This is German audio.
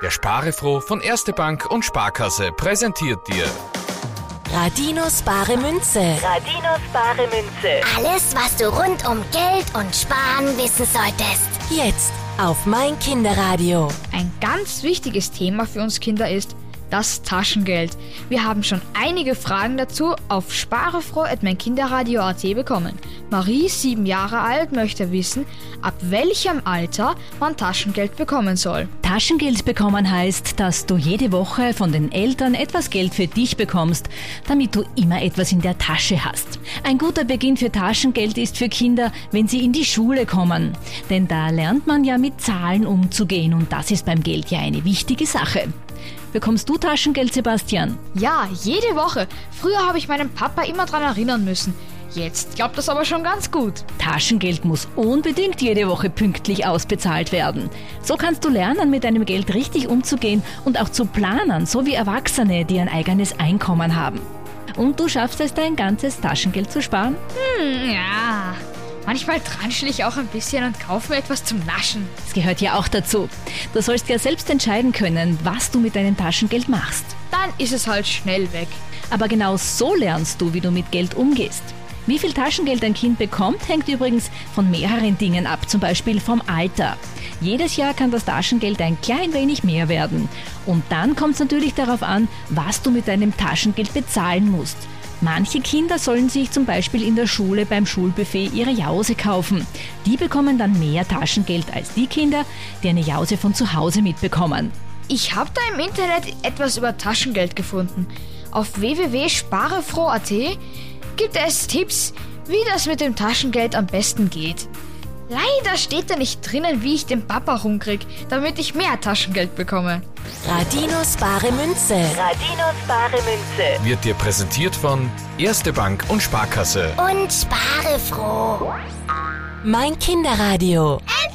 Der Sparefroh von Erste Bank und Sparkasse präsentiert dir Radinos bare Münze. Radinos bare Münze. Alles, was du rund um Geld und Sparen wissen solltest. Jetzt auf mein Kinderradio. Ein ganz wichtiges Thema für uns Kinder ist das Taschengeld. Wir haben schon einige Fragen dazu auf sparefroh.meinkinderradio.at bekommen. Marie, sieben Jahre alt, möchte wissen, ab welchem Alter man Taschengeld bekommen soll. Taschengeld bekommen heißt, dass du jede Woche von den Eltern etwas Geld für dich bekommst, damit du immer etwas in der Tasche hast. Ein guter Beginn für Taschengeld ist für Kinder, wenn sie in die Schule kommen. Denn da lernt man ja mit Zahlen umzugehen und das ist beim Geld ja eine wichtige Sache. Bekommst du Taschengeld, Sebastian? Ja, jede Woche. Früher habe ich meinen Papa immer daran erinnern müssen. Jetzt klappt das aber schon ganz gut. Taschengeld muss unbedingt jede Woche pünktlich ausbezahlt werden. So kannst du lernen, mit deinem Geld richtig umzugehen und auch zu planen, so wie Erwachsene, die ein eigenes Einkommen haben. Und du schaffst es, dein ganzes Taschengeld zu sparen? Hm, ja. Manchmal transchel ich auch ein bisschen und kaufe mir etwas zum Naschen. Das gehört ja auch dazu. Du sollst ja selbst entscheiden können, was du mit deinem Taschengeld machst. Dann ist es halt schnell weg. Aber genau so lernst du, wie du mit Geld umgehst. Wie viel Taschengeld ein Kind bekommt, hängt übrigens von mehreren Dingen ab, zum Beispiel vom Alter. Jedes Jahr kann das Taschengeld ein klein wenig mehr werden. Und dann kommt es natürlich darauf an, was du mit deinem Taschengeld bezahlen musst. Manche Kinder sollen sich zum Beispiel in der Schule beim Schulbuffet ihre Jause kaufen. Die bekommen dann mehr Taschengeld als die Kinder, die eine Jause von zu Hause mitbekommen. Ich habe da im Internet etwas über Taschengeld gefunden. Auf www.sparefroh.at gibt es Tipps, wie das mit dem Taschengeld am besten geht. Leider steht da nicht drinnen, wie ich den Papa rumkrieg, damit ich mehr Taschengeld bekomme. Radinos bare Münze. Radinos bare Münze. wird dir präsentiert von Erste Bank und Sparkasse. Und spare froh. Mein Kinderradio. Ende.